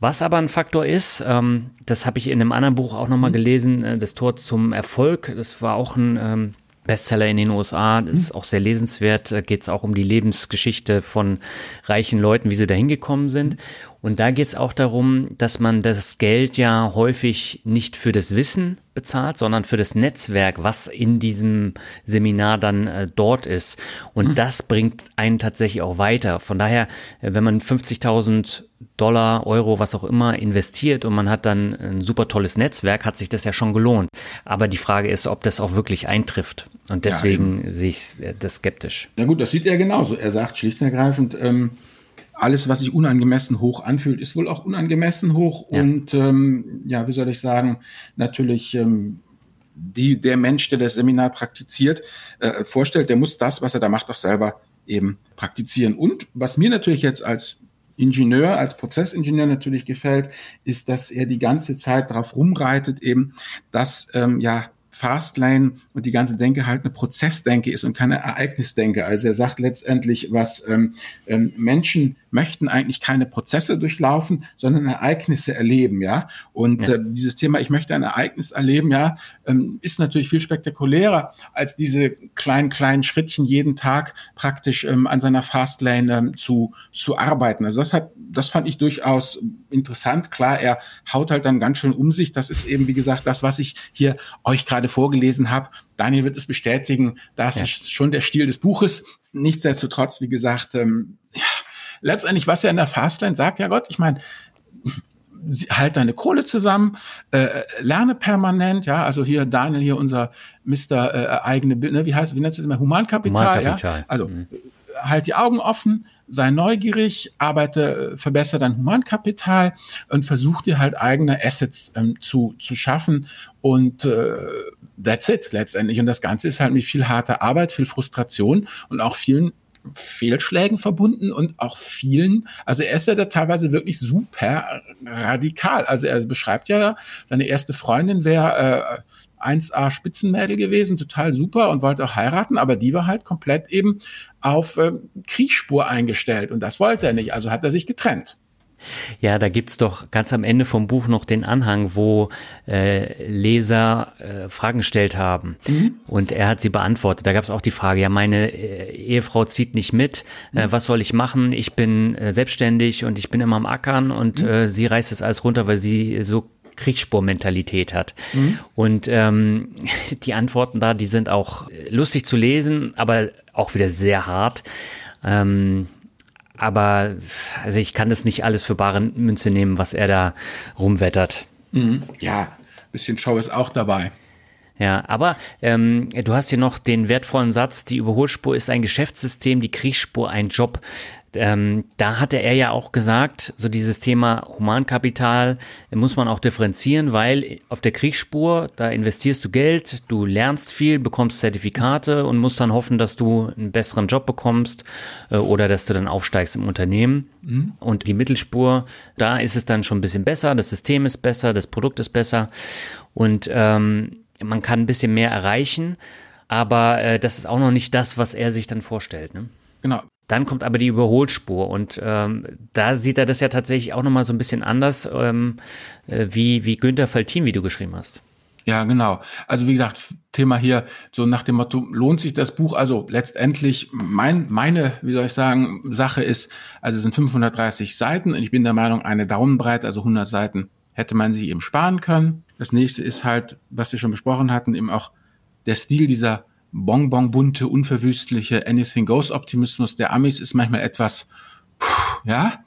Was aber ein Faktor ist, ähm, das habe ich in einem anderen Buch auch nochmal mhm. gelesen, äh, das Tor zum Erfolg, das war auch ein ähm, Bestseller in den USA, das ist mhm. auch sehr lesenswert, da geht es auch um die Lebensgeschichte von reichen Leuten, wie sie da hingekommen sind. Und da geht es auch darum, dass man das Geld ja häufig nicht für das Wissen bezahlt, sondern für das Netzwerk, was in diesem Seminar dann äh, dort ist. Und mhm. das bringt einen tatsächlich auch weiter. Von daher, äh, wenn man 50.000 Dollar, Euro, was auch immer investiert und man hat dann ein super tolles Netzwerk, hat sich das ja schon gelohnt. Aber die Frage ist, ob das auch wirklich eintrifft. Und deswegen ja, sehe ich äh, das skeptisch. Na gut, das sieht er genauso. Er sagt schlicht und ergreifend, ähm, alles, was sich unangemessen hoch anfühlt, ist wohl auch unangemessen hoch. Ja. Und ähm, ja, wie soll ich sagen, natürlich ähm, die, der Mensch, der das Seminar praktiziert, äh, vorstellt, der muss das, was er da macht, auch selber eben praktizieren. Und was mir natürlich jetzt als Ingenieur, als Prozessingenieur natürlich gefällt, ist, dass er die ganze Zeit darauf rumreitet, eben, dass ähm, ja Fastlane und die ganze Denke halt eine Prozessdenke ist und keine Ereignisdenke. Also er sagt letztendlich, was ähm, ähm, Menschen möchten eigentlich keine Prozesse durchlaufen, sondern Ereignisse erleben, ja. Und ja. Äh, dieses Thema, ich möchte ein Ereignis erleben, ja, ähm, ist natürlich viel spektakulärer als diese kleinen, kleinen Schrittchen jeden Tag praktisch ähm, an seiner Fastlane ähm, zu, zu arbeiten. Also das hat, das fand ich durchaus interessant. Klar, er haut halt dann ganz schön um sich. Das ist eben, wie gesagt, das, was ich hier euch gerade vorgelesen habe. Daniel wird es bestätigen. Das ja. ist schon der Stil des Buches. Nichtsdestotrotz, wie gesagt, ähm, ja, letztendlich, was er in der Fastlane sagt, ja Gott, ich meine, halt deine Kohle zusammen, äh, lerne permanent, ja, also hier Daniel, hier unser Mr. Äh, eigene, ne, wie heißt, wie nennt es immer, Humankapital, Humankapital. ja, also mhm. halt die Augen offen, sei neugierig, arbeite, verbessere dein Humankapital und versuch dir halt eigene Assets ähm, zu, zu schaffen und äh, that's it letztendlich. Und das Ganze ist halt mit viel harter Arbeit, viel Frustration und auch vielen Fehlschlägen verbunden und auch vielen, also er ist ja da teilweise wirklich super radikal. Also er beschreibt ja, seine erste Freundin wäre äh, 1A Spitzenmädel gewesen, total super und wollte auch heiraten, aber die war halt komplett eben auf äh, Kriegsspur eingestellt und das wollte er nicht, also hat er sich getrennt. Ja, da gibt's doch ganz am Ende vom Buch noch den Anhang, wo äh, Leser äh, Fragen gestellt haben mhm. und er hat sie beantwortet. Da gab's auch die Frage, ja, meine äh, Ehefrau zieht nicht mit, äh, mhm. was soll ich machen? Ich bin äh, selbstständig und ich bin immer am Ackern und mhm. äh, sie reißt es alles runter, weil sie so Kriegsspurmentalität hat. Mhm. Und ähm, die Antworten da, die sind auch lustig zu lesen, aber auch wieder sehr hart. Ähm, aber also ich kann das nicht alles für bare Münze nehmen, was er da rumwettert. Mhm. Ja, bisschen Show ist auch dabei. Ja, aber ähm, du hast hier noch den wertvollen Satz, die Überholspur ist ein Geschäftssystem, die Kriegsspur ein Job. Ähm, da hatte er ja auch gesagt, so dieses Thema Humankapital muss man auch differenzieren, weil auf der Kriegsspur, da investierst du Geld, du lernst viel, bekommst Zertifikate und musst dann hoffen, dass du einen besseren Job bekommst äh, oder dass du dann aufsteigst im Unternehmen. Mhm. Und die Mittelspur, da ist es dann schon ein bisschen besser, das System ist besser, das Produkt ist besser und ähm, man kann ein bisschen mehr erreichen, aber äh, das ist auch noch nicht das, was er sich dann vorstellt. Ne? Genau. Dann kommt aber die Überholspur und ähm, da sieht er das ja tatsächlich auch nochmal so ein bisschen anders, ähm, äh, wie, wie Günther Faltin, wie du geschrieben hast. Ja, genau. Also wie gesagt, Thema hier so nach dem Motto, lohnt sich das Buch? Also letztendlich mein, meine, wie soll ich sagen, Sache ist, also es sind 530 Seiten und ich bin der Meinung, eine Daumenbreite, also 100 Seiten, hätte man sich eben sparen können. Das nächste ist halt, was wir schon besprochen hatten, eben auch der Stil dieser bonbonbunte, unverwüstliche Anything Goes Optimismus der Amis ist manchmal etwas, ja,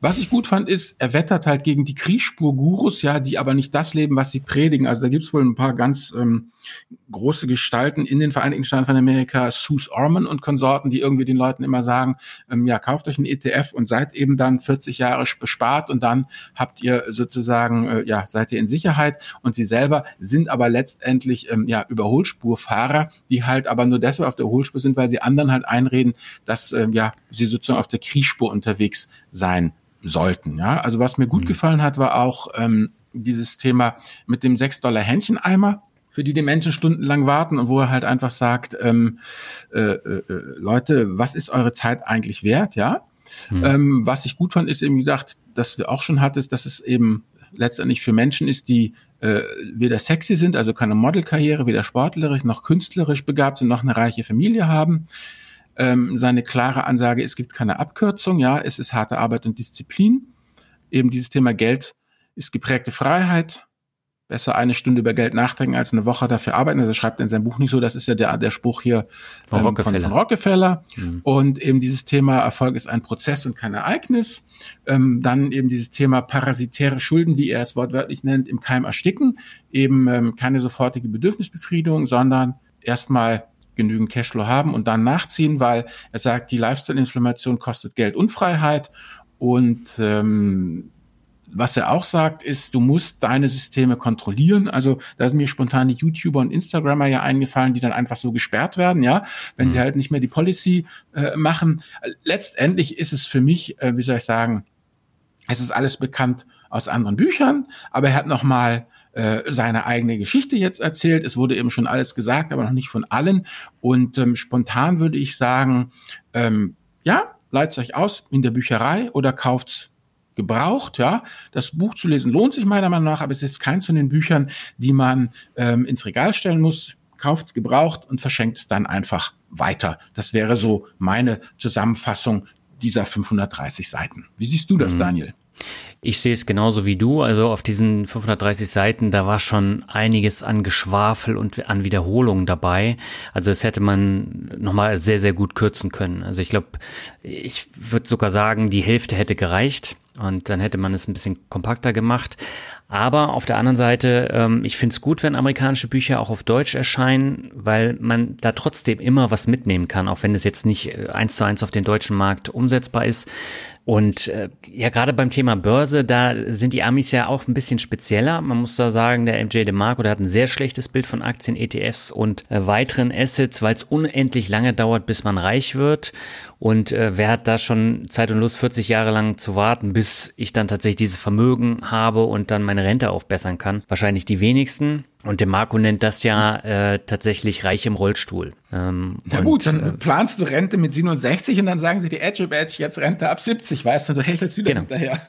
was ich gut fand, ist, er wettert halt gegen die Kriechspur-Gurus, ja, die aber nicht das leben, was sie predigen. Also da gibt's wohl ein paar ganz ähm, große Gestalten in den Vereinigten Staaten von Amerika, Sue Orman und Konsorten, die irgendwie den Leuten immer sagen, ähm, ja, kauft euch einen ETF und seid eben dann 40 Jahre bespart und dann habt ihr sozusagen, äh, ja, seid ihr in Sicherheit. Und sie selber sind aber letztendlich, ähm, ja, Überholspurfahrer, die halt aber nur deshalb auf der Überholspur sind, weil sie anderen halt einreden, dass, ähm, ja, sie sozusagen auf der Kriechspur unterwegs sein sollten. Ja, also was mir gut mhm. gefallen hat, war auch ähm, dieses Thema mit dem 6 Dollar Hähncheneimer für die die Menschen stundenlang warten und wo er halt einfach sagt, ähm, äh, äh, Leute, was ist eure Zeit eigentlich wert, ja? Mhm. Ähm, was ich gut fand, ist eben gesagt, dass wir auch schon hattest, dass es eben letztendlich für Menschen ist, die äh, weder sexy sind, also keine Modelkarriere, weder sportlerisch noch künstlerisch begabt sind, noch eine reiche Familie haben, ähm, seine klare Ansage, es gibt keine Abkürzung, ja, es ist harte Arbeit und Disziplin. Eben dieses Thema Geld ist geprägte Freiheit. Besser eine Stunde über Geld nachdenken, als eine Woche dafür arbeiten. Also schreibt er in seinem Buch nicht so, das ist ja der, der Spruch hier von ähm, Rockefeller. Von, von Rockefeller. Mhm. Und eben dieses Thema Erfolg ist ein Prozess und kein Ereignis. Ähm, dann eben dieses Thema parasitäre Schulden, wie er es wortwörtlich nennt, im Keim ersticken. Eben ähm, keine sofortige Bedürfnisbefriedigung, sondern erstmal genügend Cashflow haben und dann nachziehen, weil er sagt, die Lifestyle-Inflammation kostet Geld und Freiheit. Und ähm, was er auch sagt, ist, du musst deine Systeme kontrollieren. Also da sind mir spontan die YouTuber und Instagrammer ja eingefallen, die dann einfach so gesperrt werden, ja, wenn mhm. sie halt nicht mehr die Policy äh, machen. Letztendlich ist es für mich, äh, wie soll ich sagen, es ist alles bekannt aus anderen Büchern, aber er hat noch mal äh, seine eigene Geschichte jetzt erzählt. Es wurde eben schon alles gesagt, aber noch nicht von allen. Und ähm, spontan würde ich sagen, ähm, ja, leitet euch aus in der Bücherei oder kauft's gebraucht, ja. Das Buch zu lesen lohnt sich meiner Meinung nach, aber es ist keins von den Büchern, die man ähm, ins Regal stellen muss. Kauft's gebraucht und verschenkt es dann einfach weiter. Das wäre so meine Zusammenfassung dieser 530 Seiten. Wie siehst du das, mhm. Daniel? Ich sehe es genauso wie du. Also auf diesen 530 Seiten, da war schon einiges an Geschwafel und an Wiederholungen dabei. Also das hätte man nochmal sehr, sehr gut kürzen können. Also ich glaube, ich würde sogar sagen, die Hälfte hätte gereicht. Und dann hätte man es ein bisschen kompakter gemacht. Aber auf der anderen Seite, ähm, ich finde es gut, wenn amerikanische Bücher auch auf Deutsch erscheinen, weil man da trotzdem immer was mitnehmen kann, auch wenn es jetzt nicht äh, eins zu eins auf den deutschen Markt umsetzbar ist. Und äh, ja, gerade beim Thema Börse, da sind die Amis ja auch ein bisschen spezieller. Man muss da sagen, der MJ DeMarco, der hat ein sehr schlechtes Bild von Aktien, ETFs und äh, weiteren Assets, weil es unendlich lange dauert, bis man reich wird. Und äh, wer hat da schon Zeit und Lust, 40 Jahre lang zu warten, bis ich dann tatsächlich dieses Vermögen habe und dann meine Rente aufbessern kann? Wahrscheinlich die wenigsten. Und der Marco nennt das ja äh, tatsächlich reich im Rollstuhl. Ähm, Na gut, dann äh, planst du Rente mit 67 und dann sagen sie die Edge Badge jetzt Rente ab 70, weißt du, du hechelst wieder genau. hinterher.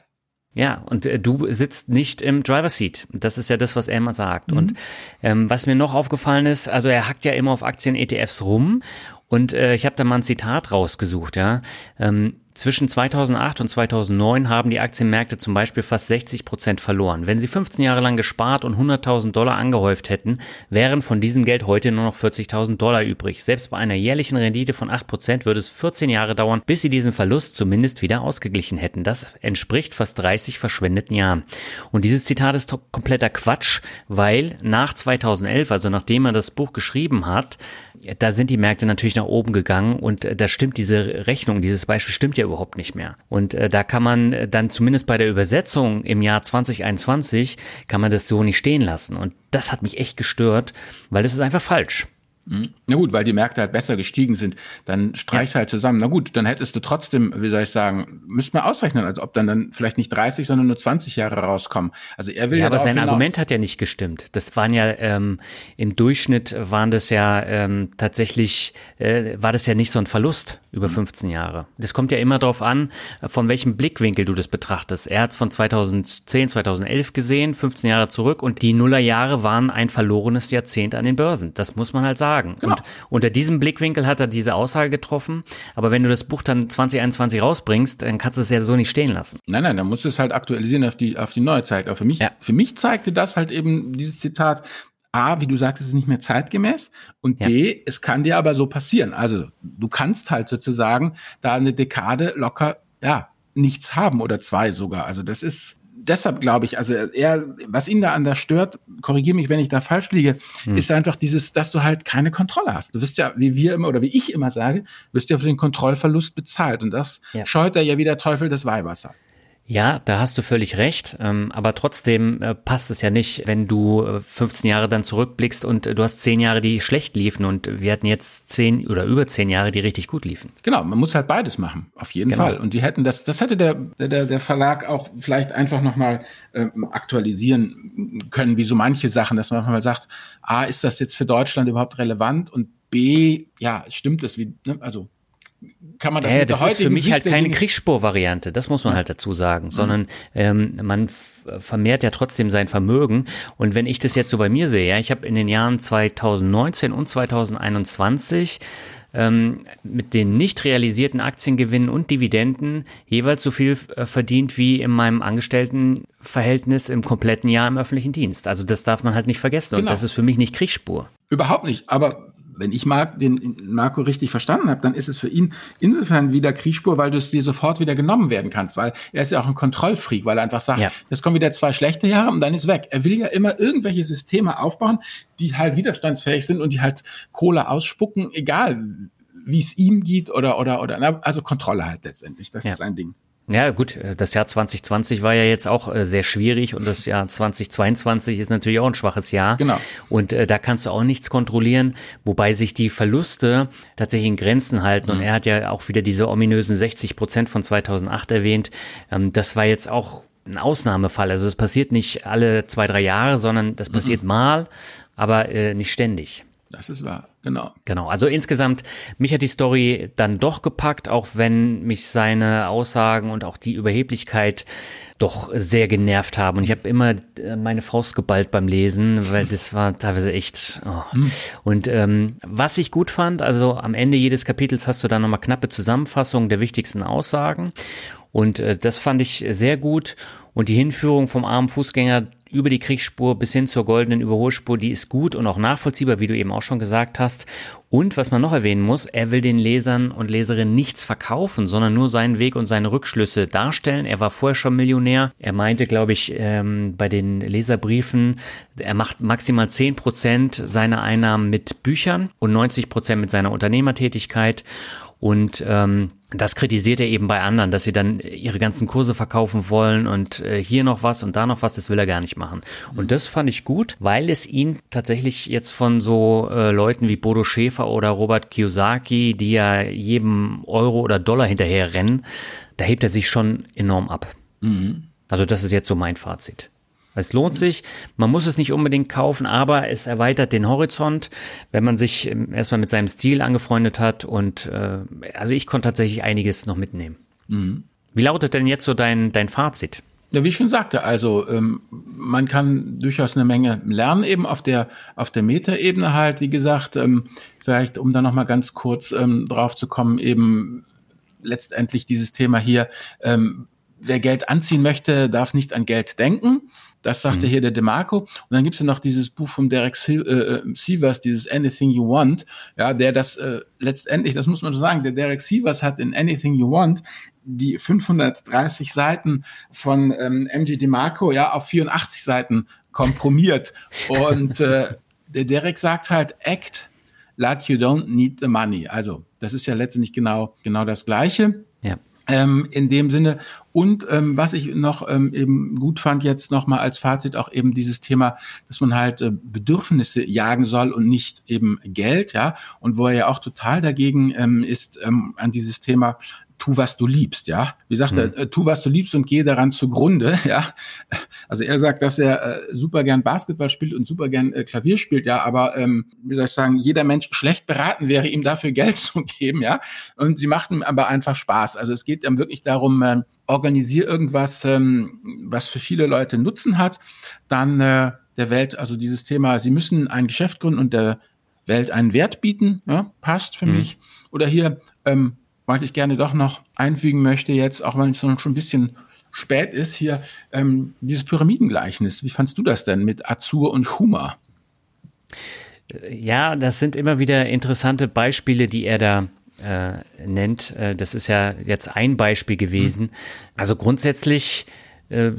Ja, und äh, du sitzt nicht im Driver Seat. Das ist ja das, was er immer sagt. Mhm. Und ähm, was mir noch aufgefallen ist, also er hackt ja immer auf Aktien-ETFs rum. Und äh, ich habe da mal ein Zitat rausgesucht, ja. Ähm, zwischen 2008 und 2009 haben die Aktienmärkte zum Beispiel fast 60 Prozent verloren. Wenn sie 15 Jahre lang gespart und 100.000 Dollar angehäuft hätten, wären von diesem Geld heute nur noch 40.000 Dollar übrig. Selbst bei einer jährlichen Rendite von 8 Prozent würde es 14 Jahre dauern, bis sie diesen Verlust zumindest wieder ausgeglichen hätten. Das entspricht fast 30 verschwendeten Jahren. Und dieses Zitat ist kompletter Quatsch, weil nach 2011, also nachdem er das Buch geschrieben hat, da sind die Märkte natürlich nach oben gegangen und äh, da stimmt diese Rechnung, dieses Beispiel stimmt ja überhaupt nicht mehr. Und äh, da kann man äh, dann zumindest bei der Übersetzung im Jahr 2021 kann man das so nicht stehen lassen. Und das hat mich echt gestört, weil das ist einfach falsch. Mhm. Na gut, weil die Märkte halt besser gestiegen sind, dann streichst ja. halt zusammen. Na gut, dann hättest du trotzdem, wie soll ich sagen, müsste man ausrechnen, als ob dann dann vielleicht nicht 30, sondern nur 20 Jahre rauskommen. Also er will ja, ja aber sein Argument hat ja nicht gestimmt. Das waren ja ähm, im Durchschnitt waren das ja ähm, tatsächlich äh, war das ja nicht so ein Verlust über 15 mhm. Jahre. Das kommt ja immer darauf an, von welchem Blickwinkel du das betrachtest. Er hat es von 2010, 2011 gesehen, 15 Jahre zurück und die Nullerjahre waren ein verlorenes Jahrzehnt an den Börsen. Das muss man halt sagen sagen. Genau. Und unter diesem Blickwinkel hat er diese Aussage getroffen. Aber wenn du das Buch dann 2021 rausbringst, dann kannst du es ja so nicht stehen lassen. Nein, nein, dann musst du es halt aktualisieren auf die, auf die neue Zeit. Aber für mich, ja. für mich zeigte das halt eben dieses Zitat, A, wie du sagst, es ist nicht mehr zeitgemäß und ja. B, es kann dir aber so passieren. Also du kannst halt sozusagen da eine Dekade locker, ja, nichts haben oder zwei sogar. Also das ist, deshalb glaube ich, also er, was ihn da an der stört, korrigiere mich, wenn ich da falsch liege, hm. ist einfach dieses, dass du halt keine Kontrolle hast. Du wirst ja, wie wir immer oder wie ich immer sage, wirst ja für den Kontrollverlust bezahlt und das ja. scheut er ja wie der Teufel des Weihwasser. Ja, da hast du völlig recht. Ähm, aber trotzdem äh, passt es ja nicht, wenn du 15 äh, Jahre dann zurückblickst und äh, du hast 10 Jahre, die schlecht liefen und wir hatten jetzt 10 oder über 10 Jahre, die richtig gut liefen. Genau, man muss halt beides machen, auf jeden genau. Fall. Und die hätten das, das hätte der, der, der Verlag auch vielleicht einfach nochmal ähm, aktualisieren können, wie so manche Sachen, dass man mal sagt, A, ist das jetzt für Deutschland überhaupt relevant? Und B, ja, stimmt es, wie, ne? also kann man das mit das ist für mich Sicht halt keine Kriegsspurvariante, das muss man ja. halt dazu sagen, mhm. sondern ähm, man vermehrt ja trotzdem sein Vermögen. Und wenn ich das jetzt so bei mir sehe, ja, ich habe in den Jahren 2019 und 2021 ähm, mit den nicht realisierten Aktiengewinnen und Dividenden jeweils so viel äh, verdient wie in meinem Angestelltenverhältnis im kompletten Jahr im öffentlichen Dienst. Also das darf man halt nicht vergessen. Genau. Und das ist für mich nicht Kriegsspur. Überhaupt nicht. Aber wenn ich Mark, den Marco richtig verstanden habe, dann ist es für ihn insofern wieder Kriegspur, weil du es dir sofort wieder genommen werden kannst, weil er ist ja auch ein Kontrollfreak, weil er einfach sagt, ja. jetzt kommen wieder zwei schlechte Jahre und dann ist weg. Er will ja immer irgendwelche Systeme aufbauen, die halt widerstandsfähig sind und die halt Kohle ausspucken, egal wie es ihm geht oder oder oder also Kontrolle halt letztendlich. Das ja. ist ein Ding. Ja, gut, das Jahr 2020 war ja jetzt auch äh, sehr schwierig und das Jahr 2022 ist natürlich auch ein schwaches Jahr. Genau. Und äh, da kannst du auch nichts kontrollieren, wobei sich die Verluste tatsächlich in Grenzen halten. Mhm. Und er hat ja auch wieder diese ominösen 60 Prozent von 2008 erwähnt. Ähm, das war jetzt auch ein Ausnahmefall. Also es passiert nicht alle zwei, drei Jahre, sondern das passiert mhm. mal, aber äh, nicht ständig. Das ist wahr, genau. Genau, also insgesamt, mich hat die Story dann doch gepackt, auch wenn mich seine Aussagen und auch die Überheblichkeit doch sehr genervt haben. Und ich habe immer äh, meine Faust geballt beim Lesen, weil das war teilweise echt. Oh. Hm. Und ähm, was ich gut fand, also am Ende jedes Kapitels hast du dann nochmal knappe Zusammenfassungen der wichtigsten Aussagen. Und äh, das fand ich sehr gut. Und die Hinführung vom armen Fußgänger über die Kriegsspur bis hin zur goldenen Überholspur, die ist gut und auch nachvollziehbar, wie du eben auch schon gesagt hast. Und was man noch erwähnen muss, er will den Lesern und Leserinnen nichts verkaufen, sondern nur seinen Weg und seine Rückschlüsse darstellen. Er war vorher schon Millionär. Er meinte, glaube ich, ähm, bei den Leserbriefen, er macht maximal zehn Prozent seiner Einnahmen mit Büchern und 90 Prozent mit seiner Unternehmertätigkeit. Und ähm, das kritisiert er eben bei anderen, dass sie dann ihre ganzen Kurse verkaufen wollen und äh, hier noch was und da noch was, das will er gar nicht machen. Und das fand ich gut, weil es ihn tatsächlich jetzt von so äh, Leuten wie Bodo Schäfer oder Robert Kiyosaki, die ja jedem Euro oder Dollar hinterher rennen, da hebt er sich schon enorm ab. Mhm. Also das ist jetzt so mein Fazit. Es lohnt sich, man muss es nicht unbedingt kaufen, aber es erweitert den Horizont, wenn man sich ähm, erstmal mit seinem Stil angefreundet hat und äh, also ich konnte tatsächlich einiges noch mitnehmen. Mhm. Wie lautet denn jetzt so dein, dein Fazit? Ja, wie ich schon sagte, also ähm, man kann durchaus eine Menge lernen, eben auf der auf der Metaebene halt, wie gesagt, ähm, vielleicht um da nochmal ganz kurz ähm, drauf zu kommen, eben letztendlich dieses Thema hier, ähm, wer Geld anziehen möchte, darf nicht an Geld denken. Das sagte mhm. hier der DeMarco. Und dann gibt's ja noch dieses Buch vom Derek äh, äh, Sievers, dieses Anything You Want, ja, der das äh, letztendlich, das muss man schon sagen, der Derek Sievers hat in Anything You Want die 530 Seiten von ähm, MG DeMarco ja auf 84 Seiten komprimiert. Und äh, der Derek sagt halt, act like you don't need the money. Also das ist ja letztendlich genau genau das Gleiche. Ja. Ähm, in dem Sinne. Und ähm, was ich noch ähm, eben gut fand jetzt nochmal als Fazit auch eben dieses Thema, dass man halt äh, Bedürfnisse jagen soll und nicht eben Geld, ja. Und wo er ja auch total dagegen ähm, ist ähm, an dieses Thema tu, was du liebst, ja. Wie sagt mhm. er, tu, was du liebst und gehe daran zugrunde, ja. Also er sagt, dass er äh, super gern Basketball spielt und super gern äh, Klavier spielt, ja, aber ähm, wie soll ich sagen, jeder Mensch schlecht beraten wäre, ihm dafür Geld zu geben, ja. Und sie macht ihm aber einfach Spaß. Also es geht dann wirklich darum, äh, organisier irgendwas, ähm, was für viele Leute Nutzen hat, dann äh, der Welt, also dieses Thema, sie müssen ein Geschäft gründen und der Welt einen Wert bieten, ja, passt für mhm. mich. Oder hier, ähm, weil ich gerne doch noch einfügen möchte, jetzt, auch wenn es schon ein bisschen spät ist, hier ähm, dieses Pyramidengleichnis. Wie fandst du das denn mit Azur und Huma? Ja, das sind immer wieder interessante Beispiele, die er da äh, nennt. Äh, das ist ja jetzt ein Beispiel gewesen. Hm. Also grundsätzlich äh,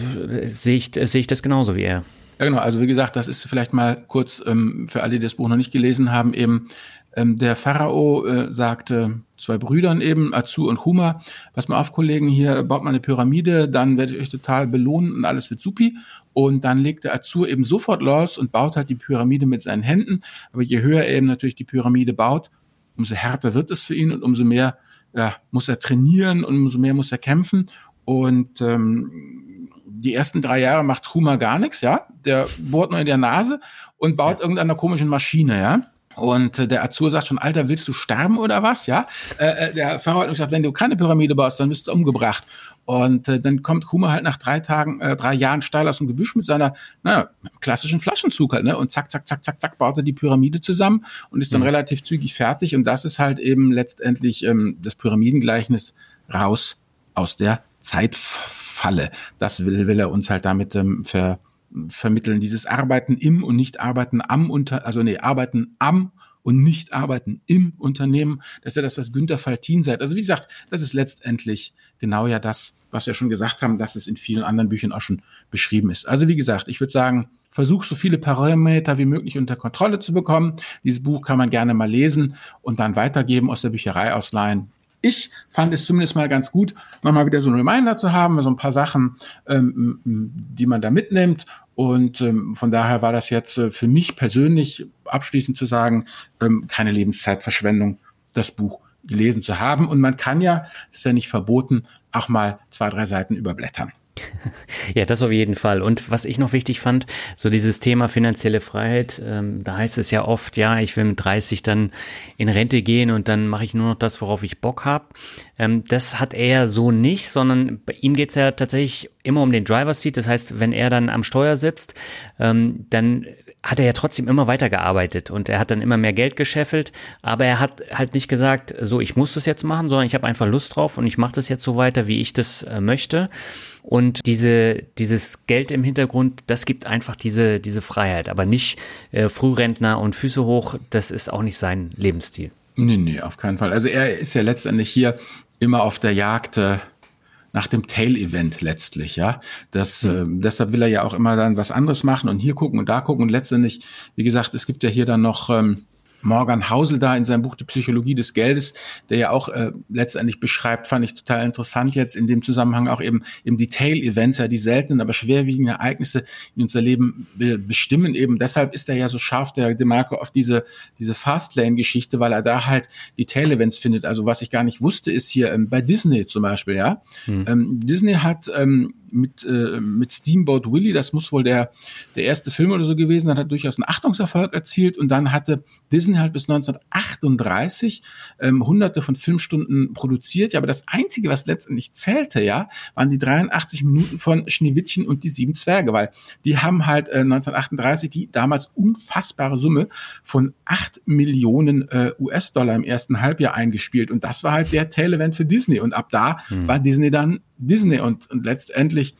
sehe ich, sehe ich das genauso wie er. Ja, genau. Also wie gesagt, das ist vielleicht mal kurz ähm, für alle, die das Buch noch nicht gelesen haben, eben ähm, der Pharao äh, sagte zwei Brüdern eben, Azu und Huma, pass mal auf, Kollegen, hier baut mal eine Pyramide, dann werde ich euch total belohnen und alles wird supi. Und dann legt der Azu eben sofort los und baut halt die Pyramide mit seinen Händen. Aber je höher er eben natürlich die Pyramide baut, umso härter wird es für ihn und umso mehr ja, muss er trainieren und umso mehr muss er kämpfen. Und ähm, die ersten drei Jahre macht Huma gar nichts, ja. Der bohrt nur in der Nase und baut ja. irgendeiner komischen Maschine, ja. Und äh, der Azur sagt schon, Alter, willst du sterben oder was? Ja, äh, äh der Pharao hat gesagt, wenn du keine Pyramide baust, dann wirst du umgebracht. Und äh, dann kommt Kuma halt nach drei Tagen, äh, drei Jahren steil aus dem Gebüsch mit seiner naja, klassischen Flaschenzug halt, ne? Und zack, zack, zack, zack, zack, baut er die Pyramide zusammen und ist dann mhm. relativ zügig fertig. Und das ist halt eben letztendlich ähm, das Pyramidengleichnis raus aus der Zeitfalle. Das will, will er uns halt damit ähm, ver vermitteln. Dieses Arbeiten im und nicht Arbeiten am Unter, also nee, Arbeiten am und nicht arbeiten im Unternehmen. Das ist ja das, was Günther Faltin sagt. Also wie gesagt, das ist letztendlich genau ja das, was wir schon gesagt haben, dass es in vielen anderen Büchern auch schon beschrieben ist. Also wie gesagt, ich würde sagen, versuch so viele Parameter wie möglich unter Kontrolle zu bekommen. Dieses Buch kann man gerne mal lesen und dann weitergeben, aus der Bücherei ausleihen ich fand es zumindest mal ganz gut, nochmal wieder so ein Reminder zu haben, so ein paar Sachen, ähm, die man da mitnimmt. Und ähm, von daher war das jetzt äh, für mich persönlich abschließend zu sagen, ähm, keine Lebenszeitverschwendung, das Buch gelesen zu haben. Und man kann ja, ist ja nicht verboten, auch mal zwei, drei Seiten überblättern. Ja, das auf jeden Fall. Und was ich noch wichtig fand, so dieses Thema finanzielle Freiheit, ähm, da heißt es ja oft, ja, ich will mit 30 dann in Rente gehen und dann mache ich nur noch das, worauf ich Bock habe. Ähm, das hat er so nicht, sondern bei ihm geht's ja tatsächlich immer um den Driver Seat. Das heißt, wenn er dann am Steuer sitzt, ähm, dann hat er ja trotzdem immer weitergearbeitet und er hat dann immer mehr Geld gescheffelt, aber er hat halt nicht gesagt, so ich muss das jetzt machen, sondern ich habe einfach Lust drauf und ich mache das jetzt so weiter, wie ich das äh, möchte. Und diese, dieses Geld im Hintergrund, das gibt einfach diese, diese Freiheit, aber nicht äh, Frührentner und Füße hoch, das ist auch nicht sein Lebensstil. Nee, nee, auf keinen Fall. Also er ist ja letztendlich hier immer auf der Jagd äh, nach dem Tail-Event letztlich, ja. Das, äh, deshalb will er ja auch immer dann was anderes machen und hier gucken und da gucken und letztendlich, wie gesagt, es gibt ja hier dann noch ähm, Morgan Hausel da in seinem Buch Die Psychologie des Geldes, der ja auch äh, letztendlich beschreibt, fand ich total interessant jetzt in dem Zusammenhang auch eben eben die Tail-Events, ja die seltenen, aber schwerwiegenden Ereignisse in unser Leben be bestimmen eben. Deshalb ist er ja so scharf, der DeMarco, auf diese diese Fastlane-Geschichte, weil er da halt die Tail-Events findet. Also was ich gar nicht wusste, ist hier ähm, bei Disney zum Beispiel, ja. Hm. Ähm, Disney hat ähm, mit, äh, mit Steamboat Willie, das muss wohl der, der erste Film oder so gewesen sein, hat durchaus einen Achtungserfolg erzielt und dann hatte Disney halt bis 1938 ähm, hunderte von Filmstunden produziert. Ja, aber das Einzige, was letztendlich zählte, ja, waren die 83 Minuten von Schneewittchen und die sieben Zwerge, weil die haben halt äh, 1938 die damals unfassbare Summe von acht Millionen äh, US-Dollar im ersten Halbjahr eingespielt und das war halt der Tail-Event für Disney und ab da hm. war Disney dann Disney und, und letztendlich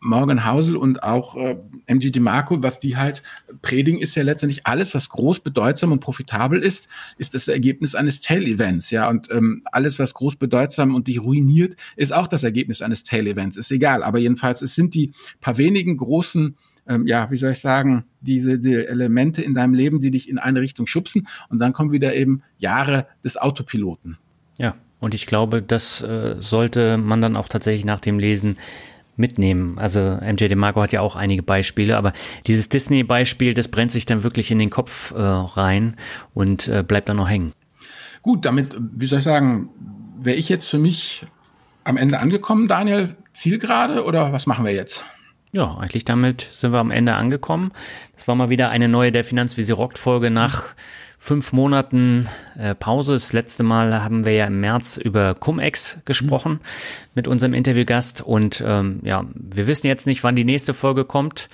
Morgan Housel und auch äh, MG DeMarco, was die halt predigen, ist ja letztendlich alles, was groß, bedeutsam und profitabel ist, ist das Ergebnis eines Tail-Events, ja. Und ähm, alles, was groß, bedeutsam und dich ruiniert, ist auch das Ergebnis eines Tail-Events. Ist egal. Aber jedenfalls, es sind die paar wenigen großen ähm, ja, wie soll ich sagen, diese die Elemente in deinem Leben, die dich in eine Richtung schubsen und dann kommen wieder eben Jahre des Autopiloten. Ja, und ich glaube, das äh, sollte man dann auch tatsächlich nach dem Lesen mitnehmen. Also MJ DeMarco hat ja auch einige Beispiele, aber dieses Disney-Beispiel, das brennt sich dann wirklich in den Kopf äh, rein und äh, bleibt dann noch hängen. Gut, damit, wie soll ich sagen, wäre ich jetzt für mich am Ende angekommen, Daniel, Zielgerade oder was machen wir jetzt? Ja, eigentlich damit sind wir am Ende angekommen. Das war mal wieder eine neue Der Finanzvisier rockt Folge nach fünf Monaten äh, Pause. Das letzte Mal haben wir ja im März über Cum-Ex gesprochen mhm. mit unserem Interviewgast und ähm, ja, wir wissen jetzt nicht, wann die nächste Folge kommt.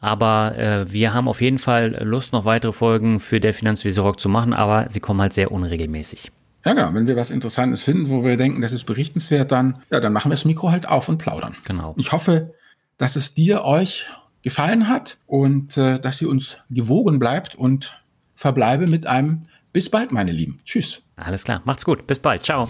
Aber äh, wir haben auf jeden Fall Lust, noch weitere Folgen für der Finanzvisier zu machen, aber sie kommen halt sehr unregelmäßig. Ja, genau. Wenn wir was Interessantes finden, wo wir denken, das ist berichtenswert, dann, ja, dann machen wir das Mikro halt auf und plaudern. Genau. Ich hoffe, dass es dir, euch gefallen hat und äh, dass ihr uns gewogen bleibt und verbleibe mit einem bis bald, meine Lieben. Tschüss. Alles klar, macht's gut. Bis bald. Ciao.